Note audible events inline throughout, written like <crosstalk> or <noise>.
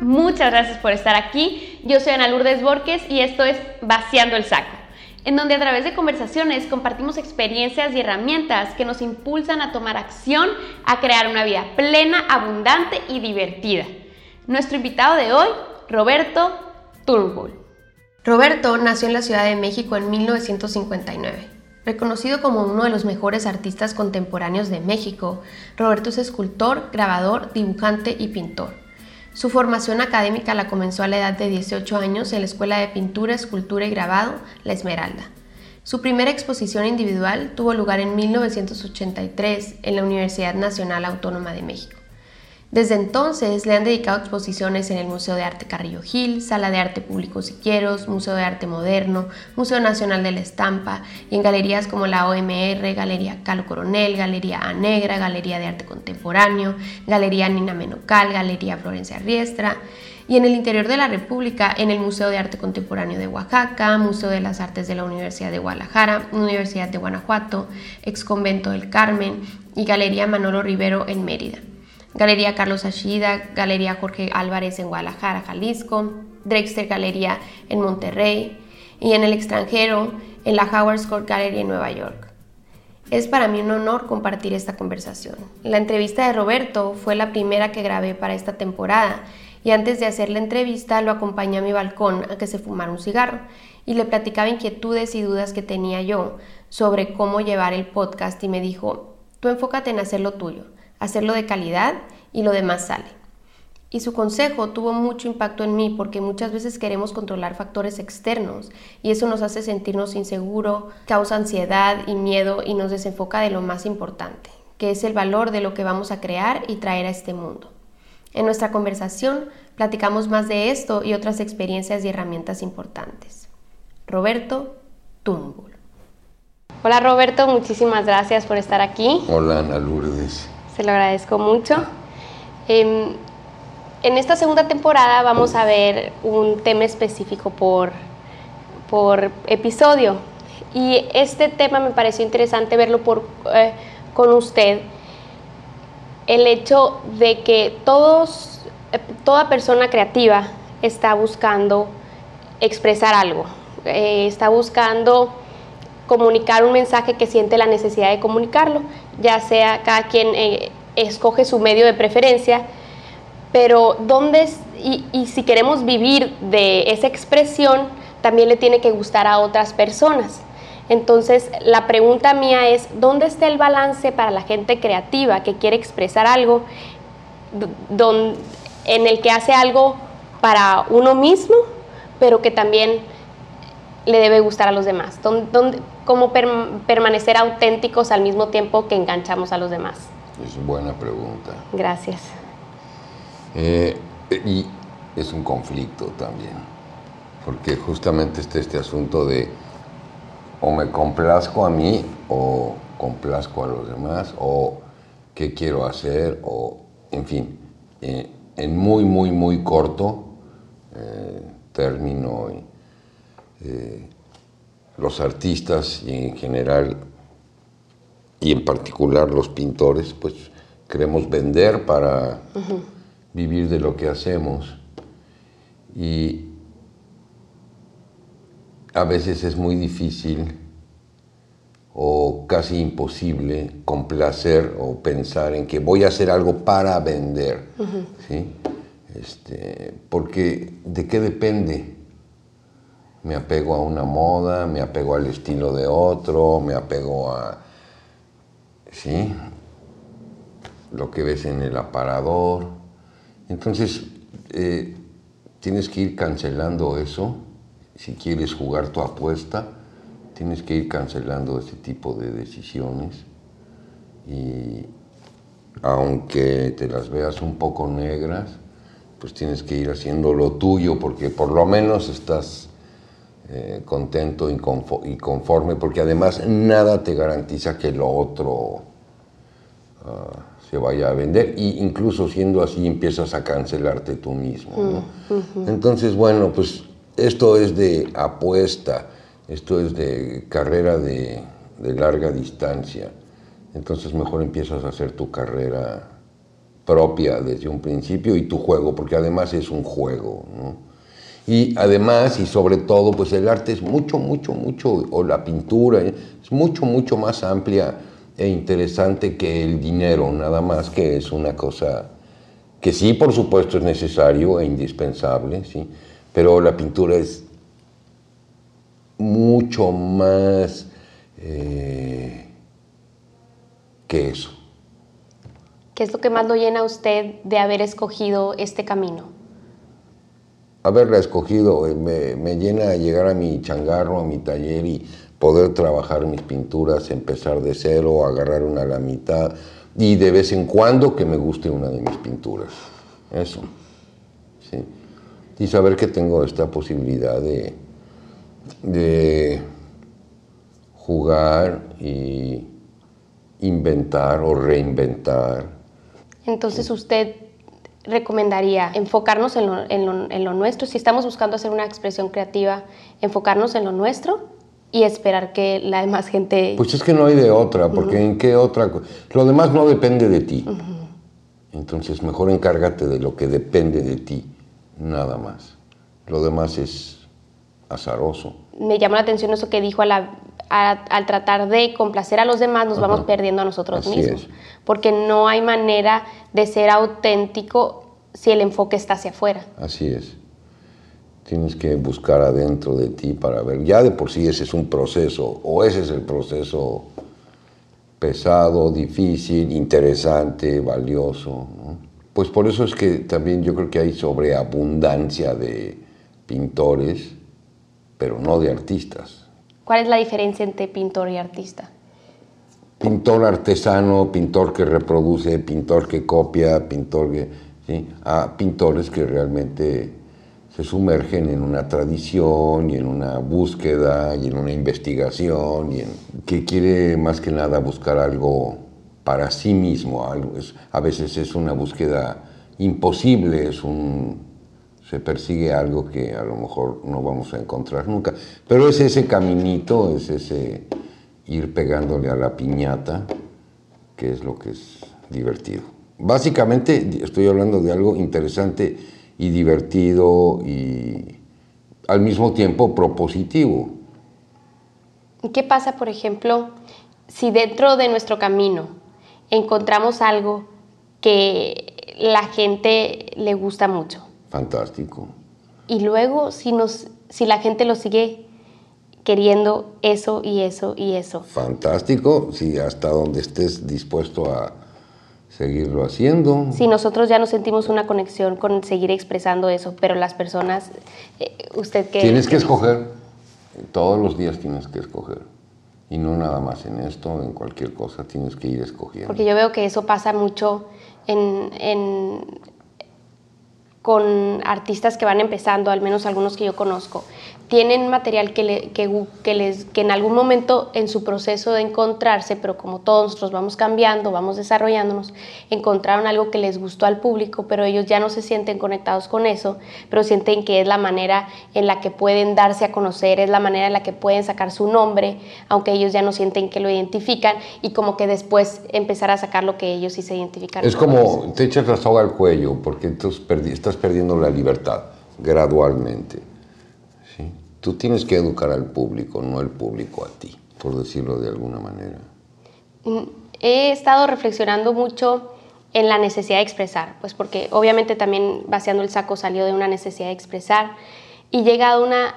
Muchas gracias por estar aquí. Yo soy Ana Lourdes Borges y esto es Vaciando el Saco, en donde a través de conversaciones compartimos experiencias y herramientas que nos impulsan a tomar acción, a crear una vida plena, abundante y divertida. Nuestro invitado de hoy, Roberto Turnbull. Roberto nació en la Ciudad de México en 1959. Reconocido como uno de los mejores artistas contemporáneos de México, Roberto es escultor, grabador, dibujante y pintor. Su formación académica la comenzó a la edad de 18 años en la Escuela de Pintura, Escultura y Grabado, La Esmeralda. Su primera exposición individual tuvo lugar en 1983 en la Universidad Nacional Autónoma de México. Desde entonces le han dedicado exposiciones en el Museo de Arte Carrillo Gil, Sala de Arte Público Siquieros, Museo de Arte Moderno, Museo Nacional de la Estampa y en galerías como la OMR, Galería Calo Coronel, Galería A Negra, Galería de Arte Contemporáneo, Galería Nina Menocal, Galería Florencia Riestra y en el interior de la República en el Museo de Arte Contemporáneo de Oaxaca, Museo de las Artes de la Universidad de Guadalajara, Universidad de Guanajuato, Ex Convento del Carmen y Galería Manolo Rivero en Mérida. Galería Carlos Ashida, Galería Jorge Álvarez en Guadalajara, Jalisco, Drexter Galería en Monterrey y en el extranjero en la Howard Court Gallery en Nueva York. Es para mí un honor compartir esta conversación. La entrevista de Roberto fue la primera que grabé para esta temporada y antes de hacer la entrevista lo acompañé a mi balcón a que se fumara un cigarro y le platicaba inquietudes y dudas que tenía yo sobre cómo llevar el podcast y me dijo, tú enfócate en hacer lo tuyo hacerlo de calidad y lo demás sale. Y su consejo tuvo mucho impacto en mí porque muchas veces queremos controlar factores externos y eso nos hace sentirnos inseguros, causa ansiedad y miedo y nos desenfoca de lo más importante, que es el valor de lo que vamos a crear y traer a este mundo. En nuestra conversación platicamos más de esto y otras experiencias y herramientas importantes. Roberto Tumbul. Hola Roberto, muchísimas gracias por estar aquí. Hola Ana Lourdes se lo agradezco mucho. Em, en esta segunda temporada vamos a ver un tema específico por, por episodio. Y este tema me pareció interesante verlo por, eh, con usted. El hecho de que todos, eh, toda persona creativa está buscando expresar algo, eh, está buscando comunicar un mensaje que siente la necesidad de comunicarlo, ya sea cada quien eh, escoge su medio de preferencia, pero dónde y, y si queremos vivir de esa expresión, también le tiene que gustar a otras personas. Entonces, la pregunta mía es, ¿dónde está el balance para la gente creativa que quiere expresar algo en el que hace algo para uno mismo, pero que también le debe gustar a los demás? ¿Dónde, cómo permanecer auténticos al mismo tiempo que enganchamos a los demás? Es buena pregunta. Gracias. Eh, y es un conflicto también, porque justamente está este asunto de o me complazco a mí o complazco a los demás o qué quiero hacer o, en fin, eh, en muy, muy, muy corto eh, término los artistas y en general y en particular los pintores, pues queremos vender para vivir de lo que hacemos. Y a veces es muy difícil o casi imposible complacer o pensar en que voy a hacer algo para vender. ¿sí? este, porque ¿de qué depende? Me apego a una moda, me apego al estilo de otro, me apego a, ¿sí? Lo que ves en el aparador. Entonces, eh, tienes que ir cancelando eso. Si quieres jugar tu apuesta, tienes que ir cancelando ese tipo de decisiones. Y aunque te las veas un poco negras, pues tienes que ir haciendo lo tuyo porque por lo menos estás eh, contento y conforme, porque además nada te garantiza que lo otro ah, se vaya a vender, e incluso siendo así empiezas a cancelarte tú mismo. Mm, Entonces, bueno, pues esto es de apuesta, esto es de carrera de, de larga distancia. Entonces mejor empiezas a hacer tu carrera propia desde un principio y tu juego, porque además es un juego. Y además y sobre todo, pues el arte es mucho, mucho, mucho, o la pintura es mucho, mucho más amplia e interesante que el dinero, nada más que es una cosa que sí, por supuesto, es necesario e indispensable, ¿sí? pero la pintura es mucho más eh, que eso. ¿Qué es lo que más lo llena a usted de haber escogido este camino? Haberla escogido eh, me, me llena llegar a mi changarro, a mi taller y poder trabajar mis pinturas, empezar de cero, agarrar una a la mitad, y de vez en cuando que me guste una de mis pinturas. Eso. Sí. Y saber que tengo esta posibilidad de, de jugar y inventar o reinventar. Entonces usted recomendaría enfocarnos en lo, en, lo, en lo, nuestro, si estamos buscando hacer una expresión creativa, enfocarnos en lo nuestro y esperar que la demás gente... Pues es que no hay de otra, porque ¿en qué otra? Lo demás no depende de ti. Entonces mejor encárgate de lo que depende de ti, nada más. Lo demás es azaroso. Me llamó la atención eso que dijo al tratar de complacer a los demás nos vamos perdiendo a nosotros mismos, porque no hay manera de ser auténtico si el enfoque está hacia afuera. Así es. Tienes que buscar adentro de ti para ver. Ya de por sí ese es un proceso, o ese es el proceso pesado, difícil, interesante, valioso. Pues por eso es que también yo creo que hay sobreabundancia de pintores, pero no de artistas. ¿Cuál es la diferencia entre pintor y artista? Pintor artesano, pintor que reproduce, pintor que copia, pintor que... ¿sí? A pintores que realmente se sumergen en una tradición y en una búsqueda y en una investigación y que quiere más que nada buscar algo para sí mismo. Algo, es, a veces es una búsqueda imposible, es un, se persigue algo que a lo mejor no vamos a encontrar nunca. Pero es ese caminito, es ese ir pegándole a la piñata, que es lo que es divertido. Básicamente estoy hablando de algo interesante y divertido y al mismo tiempo propositivo. ¿Y qué pasa, por ejemplo, si dentro de nuestro camino encontramos algo que la gente le gusta mucho? Fantástico. Y luego, si, nos, si la gente lo sigue queriendo eso y eso y eso. Fantástico, si hasta donde estés dispuesto a, seguirlo haciendo. Si nosotros ya no sentimos una conexión con seguir expresando eso, pero las personas, eh, usted que... Tienes que escoger, todos los días tienes que escoger. Y no nada más en esto, en cualquier cosa, tienes que ir escogiendo. Porque yo veo que eso pasa mucho en, en, con artistas que van empezando, al menos algunos que yo conozco tienen material que, les, que en algún momento en su proceso de encontrarse, pero como todos nosotros vamos cambiando, vamos desarrollándonos, encontraron algo que les gustó al público, pero ellos ya no se sienten conectados con eso, pero sienten que es la manera en la que pueden darse a conocer, es la manera en la que pueden sacar su nombre, aunque ellos ya no sienten que lo identifican, y como que después empezar a sacar lo que ellos sí se identifican. Es como te echas la soga al cuello, porque entonces estás perdiendo la libertad gradualmente. Tú tienes que educar al público, no el público a ti, por decirlo de alguna manera. Mm, he estado reflexionando mucho en la necesidad de expresar, pues porque obviamente también vaciando el saco salió de una necesidad de expresar y llegado a una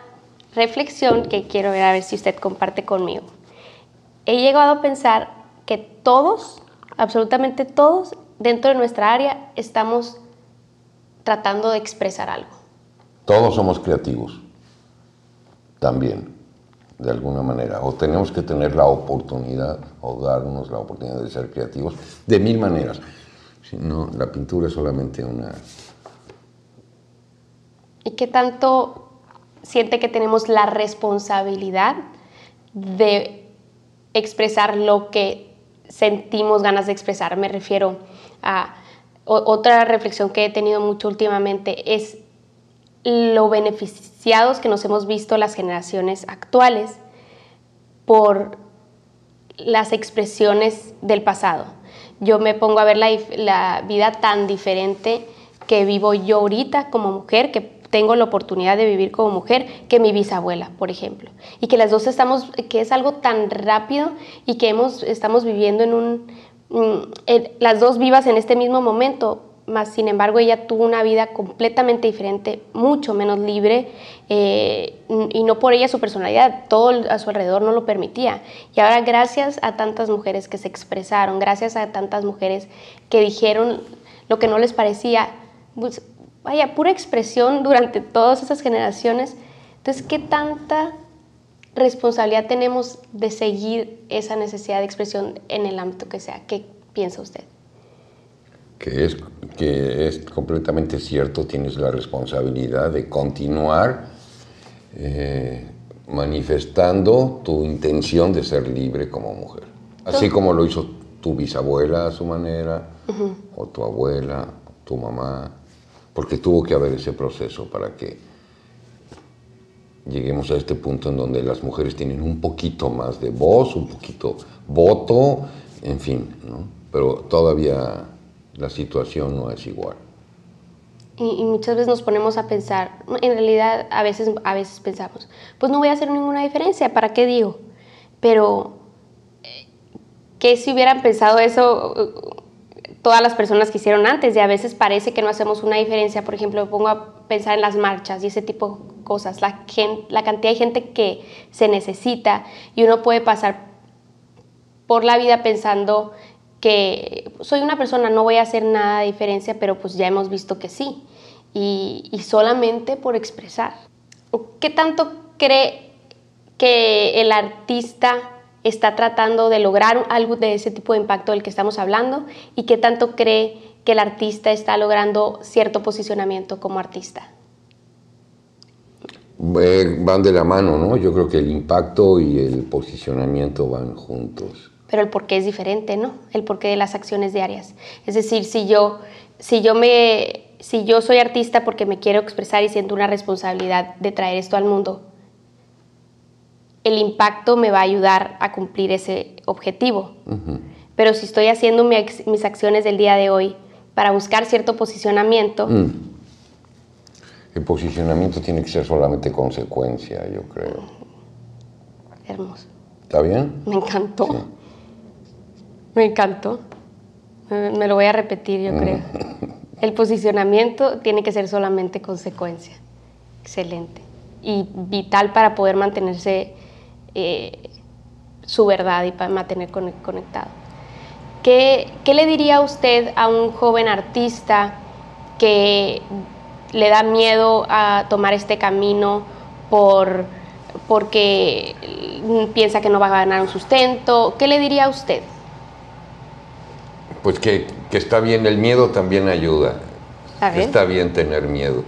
reflexión que quiero ver a ver si usted comparte conmigo. He llegado a pensar que todos, absolutamente todos, dentro de nuestra área estamos tratando de expresar algo. Todos somos creativos también, de alguna manera. O tenemos que tener la oportunidad, o darnos la oportunidad de ser creativos, de mil maneras. Si no, la pintura es solamente una... ¿Y qué tanto siente que tenemos la responsabilidad de expresar lo que sentimos ganas de expresar? Me refiero a otra reflexión que he tenido mucho últimamente es lo que nos hemos visto las generaciones actuales por las expresiones del pasado. yo me pongo a ver la, vida tan diferente que vivo yo ahorita como mujer, que tengo la oportunidad de vivir como mujer que mi bisabuela, por ejemplo. Y que las dos estamos, que es algo tan rápido y que hemos, estamos viviendo en un, mm, las dos vivas en este mismo momento, más sin embargo ella tuvo una vida completamente diferente, mucho menos libre, eh, y no por ella su personalidad, todo a su alrededor no lo permitía. Y ahora gracias a tantas mujeres que se expresaron, gracias a tantas mujeres que dijeron lo que no les parecía, pues, vaya, pura expresión durante todas esas generaciones. Entonces, ¿qué tanta responsabilidad tenemos de seguir esa necesidad de expresión en el ámbito que sea? ¿Qué piensa usted? Que es, que es completamente cierto, tienes la responsabilidad de continuar eh, manifestando tu intención de ser libre como mujer. Así como lo hizo tu bisabuela a su manera, o tu abuela, tu mamá, porque tuvo que haber ese proceso para que lleguemos a este punto en donde las mujeres tienen un poquito más de voz, un poquito voto, en fin, ¿no? pero todavía la situación no es igual. Y, muchas veces nos ponemos a pensar, en realidad a veces, a veces pensamos, pues no voy a hacer ninguna diferencia, ¿para qué digo? Pero, eh, ¿qué si hubieran pensado eso todas las personas que hicieron antes y a veces parece que no hacemos una diferencia. Por ejemplo, me pongo a pensar en las marchas y ese tipo de cosas, la, la cantidad de gente que se necesita y uno puede pasar por la vida pensando que soy una persona, no voy a hacer nada de diferencia, pero pues ya hemos visto que sí, y, y solamente por expresar. ¿Qué tanto cree que el artista está tratando de lograr algo de ese tipo de impacto del que estamos hablando y qué tanto cree que el artista está logrando cierto posicionamiento como artista. van de la mano, ¿no? Yo creo que el impacto y el posicionamiento van juntos. Pero el porqué es diferente, ¿no? El porqué de las acciones diarias. Es decir, si yo, si yo me, si yo soy artista porque me quiero expresar y siento una responsabilidad de traer esto al mundo, el impacto me va a ayudar a cumplir ese objetivo. Pero si estoy haciendo mis acciones del día de hoy para buscar cierto posicionamiento... Mm. El posicionamiento tiene que ser solamente consecuencia, yo creo. Hermoso. ¿Está bien? Me encantó. Me encantó. Me lo voy a repetir, yo creo. <laughs> El posicionamiento tiene que ser solamente consecuencia. Excelente. Y vital para poder mantenerse eh, su verdad y para mantener conectado. ¿Qué, ¿Qué, le diría usted a un joven artista que le da miedo a tomar este camino por, porque piensa que no va a ganar un sustento? ¿Qué le diría a usted? Pues que, que está bien, el miedo también ayuda. Está bien tener miedo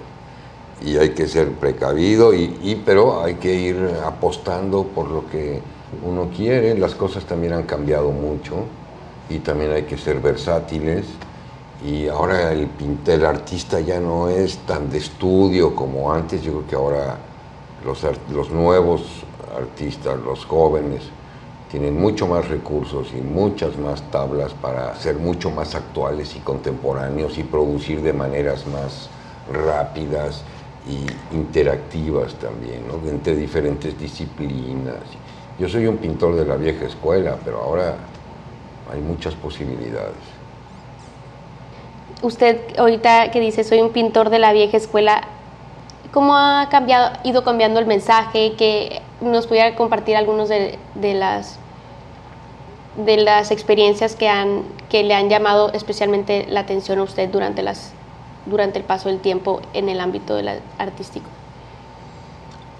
y hay que ser precavido, y, pero hay que ir apostando por lo que uno quiere. Las cosas también han cambiado mucho y también hay que ser versátiles. Y ahora el, el artista ya no es tan de estudio como antes. Yo creo que ahora los, los nuevos artistas, los jóvenes, tienen mucho más recursos y muchas más tablas para ser mucho más actuales y contemporáneos y producir de maneras más rápidas y interactivas también, entre diferentes disciplinas. Yo soy un pintor de la vieja escuela, pero ahora hay muchas posibilidades. Usted ahorita que dice soy un pintor de la vieja escuela, ¿cómo ha cambiado, ido cambiando el mensaje? Que nos pudiera compartir algunos de las de las experiencias que, han, que le han llamado especialmente la atención a usted durante las durante el paso del tiempo en el ámbito del artístico?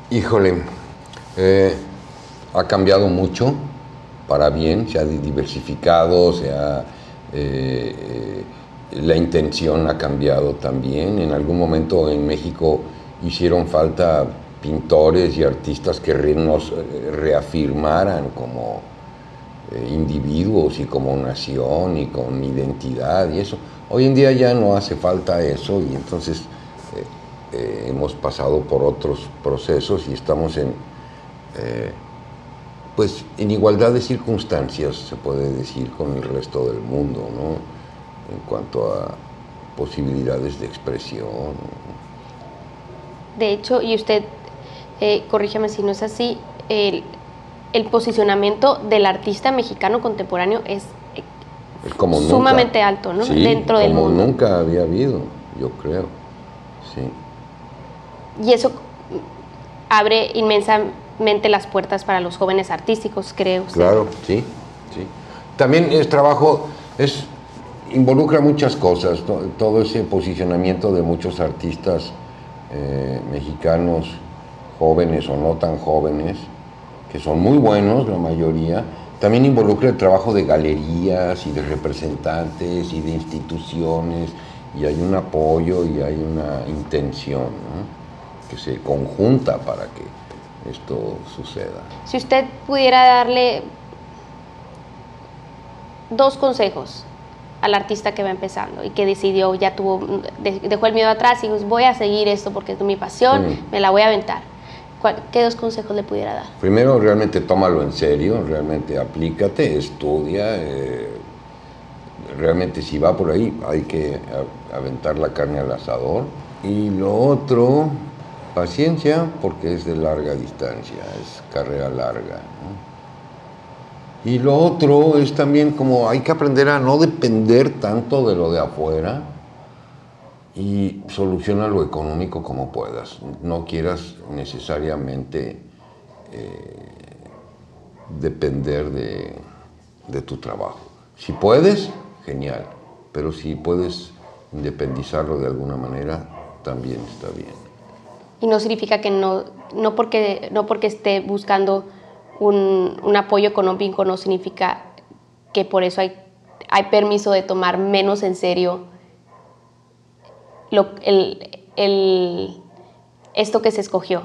Híjole, eh, ha cambiado mucho para bien, se ha diversificado, se ha, eh, eh, la intención ha cambiado también. En algún momento en México hicieron falta pintores y artistas que nos reafirmaran como individuos y como nación y con identidad y eso. Hoy en día ya no hace falta eso y entonces eh, eh, hemos pasado por otros procesos y estamos en, eh, pues en igualdad de circunstancias, se puede decir, con el resto del mundo, ¿no? En cuanto a posibilidades de expresión. De hecho, y usted, eh, corrígeme si no es así, el, posicionamiento del artista mexicano contemporáneo es, como sumamente alto, ¿no? Dentro del mundo. Como nunca había habido, yo creo. Sí. Y eso abre inmensamente las puertas para los jóvenes artísticos, creo. Claro, sí, sí. También es trabajo, es involucra muchas cosas, todo ese posicionamiento de muchos artistas eh, mexicanos, jóvenes o no tan jóvenes, que son muy buenos la mayoría, también involucra el trabajo de galerías y de representantes y de instituciones, y hay un apoyo y hay una intención que se conjunta para que esto suceda. Si usted pudiera darle dos consejos al artista que va empezando y que decidió, ya tuvo, dejó el miedo atrás y dijo, voy a seguir esto porque es mi pasión, me la voy a aventar. ¿Qué dos consejos le pudiera dar? Primero, realmente tómalo en serio, realmente aplícate, estudia. Eh, realmente si va por ahí hay que aventar la carne al asador. Y lo otro, paciencia, porque es de larga distancia, es carrera larga. Y lo otro es también como hay que aprender a no depender tanto de lo de afuera y soluciona lo económico como puedas. No quieras necesariamente eh, depender de, de tu trabajo. Si puedes, genial, pero si puedes independizarlo de alguna manera, también está bien. Y no significa que no, no, porque, no porque esté buscando un, apoyo económico no significa que por eso hay, hay permiso de tomar menos en serio lo, el, esto que se escogió.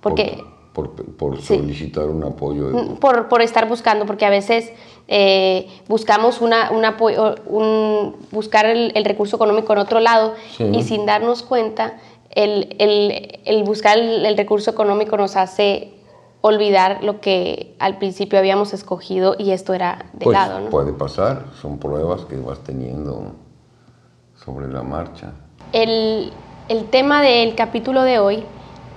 Porque, por, solicitar un apoyo. Mm, por, estar buscando, porque a veces eh, buscamos una, un apoyo, un, buscar el, recurso económico en otro lado y sin darnos cuenta, el, el buscar el, recurso económico nos hace olvidar lo que al principio habíamos escogido y esto era de pues, lado. ¿no? Puede pasar, son pruebas que vas teniendo sobre la marcha. El, el tema del capítulo de hoy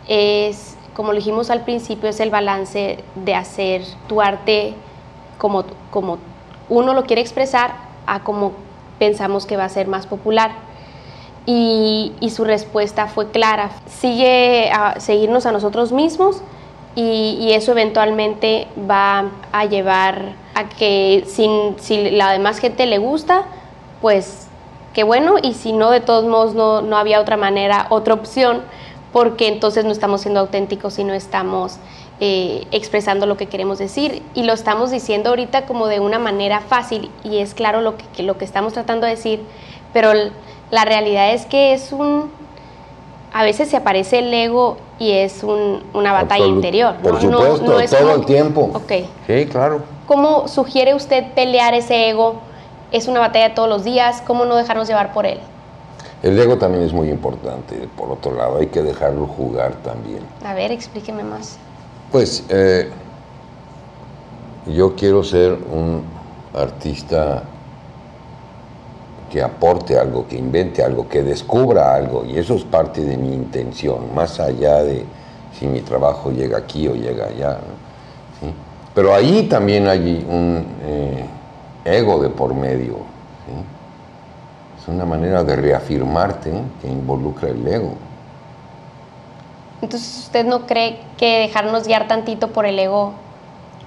es, como lo dijimos al principio, es el balance de hacer tu arte como, como uno lo quiere expresar a como pensamos que va a ser más popular. Y, y su respuesta fue clara, sigue a seguirnos a nosotros mismos, y, eso eventualmente va a llevar a que sin, si la demás gente le gusta, pues qué bueno, y si no, de todos modos no, no había otra manera, otra opción, porque entonces no estamos siendo auténticos y no estamos eh, expresando lo que queremos decir y lo estamos diciendo ahorita como de una manera fácil y es claro lo que, lo que estamos tratando de decir, pero la realidad es que es un, a veces se aparece el ego y es una batalla interior. Por supuesto, todo el tiempo. Ok. Sí, claro. ¿Cómo sugiere usted pelear ese ego? ¿Es una batalla todos los días? ¿Cómo no dejarnos llevar por él? El ego también es muy importante. Por otro lado, hay que dejarlo jugar también. A ver, explíqueme más. Pues eh, yo quiero ser un artista que aporte algo, que invente algo, que descubra algo. Y eso es parte de mi intención, más allá de si mi trabajo llega aquí o llega allá. Pero ahí también hay un eh, ego de por medio. Es una manera de reafirmarte que involucra el ego. Entonces, ¿usted no cree que dejarnos guiar tantito por el ego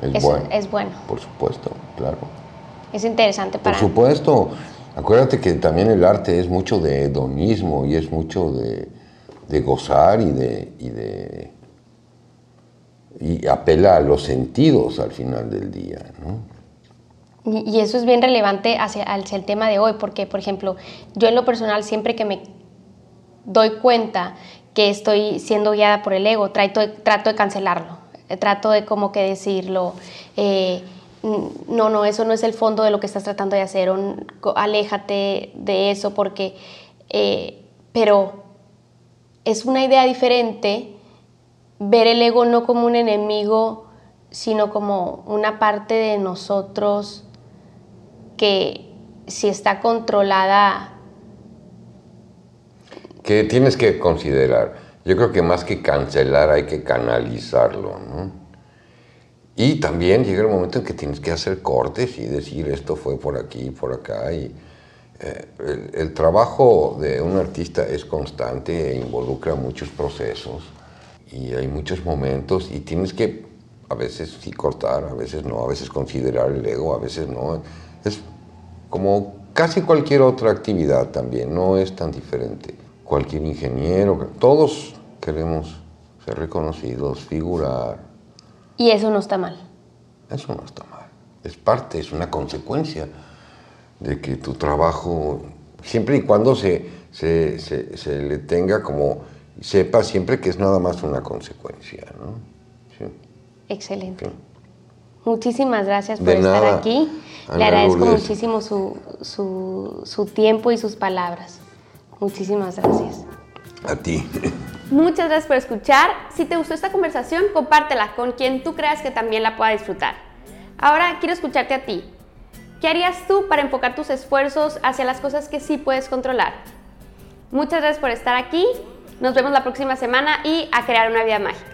es, bueno? Es bueno. Por supuesto, claro. Es interesante para... Por supuesto. Acuérdate que también el arte es mucho de hedonismo y es mucho de, gozar y de, y de y apela a los sentidos al final del día. Y, eso es bien relevante hacia, hacia, el tema de hoy, porque, por ejemplo, yo en lo personal, siempre que me doy cuenta que estoy siendo guiada por el ego, trato de, trato de cancelarlo, trato de como que decirlo. Eh, no, no, eso no es el fondo de lo que estás tratando de hacer, aléjate de eso porque, eh, pero es una idea diferente ver el ego no como un enemigo sino como una parte de nosotros que si está controlada... Que tienes que considerar. Yo creo que más que cancelar hay que canalizarlo. Y también llega el momento en que tienes que hacer cortes y decir esto fue por aquí, por acá. Y, eh, el, trabajo de un artista es constante e involucra muchos procesos y hay muchos momentos y tienes que a veces sí cortar, a veces no, a veces considerar el ego, a veces no. Es como casi cualquier otra actividad también, no es tan diferente. Cualquier ingeniero, todos queremos ser reconocidos, figurar, y eso no está mal. Eso no está mal. Es parte, es una consecuencia de que tu trabajo, siempre y cuando se, se, se, le tenga como, sepa siempre que es nada más una consecuencia. ¿no? Excelente. Muchísimas gracias por estar aquí. Le agradezco muchísimo su, su, su tiempo y sus palabras. Muchísimas gracias. A ti. Muchas gracias por escuchar. Si te gustó esta conversación, compártela con quien tú creas que también la pueda disfrutar. Ahora quiero escucharte a ti. ¿Qué harías tú para enfocar tus esfuerzos hacia las cosas que sí puedes controlar? Muchas gracias por estar aquí. Nos vemos la próxima semana y a crear una vida mágica.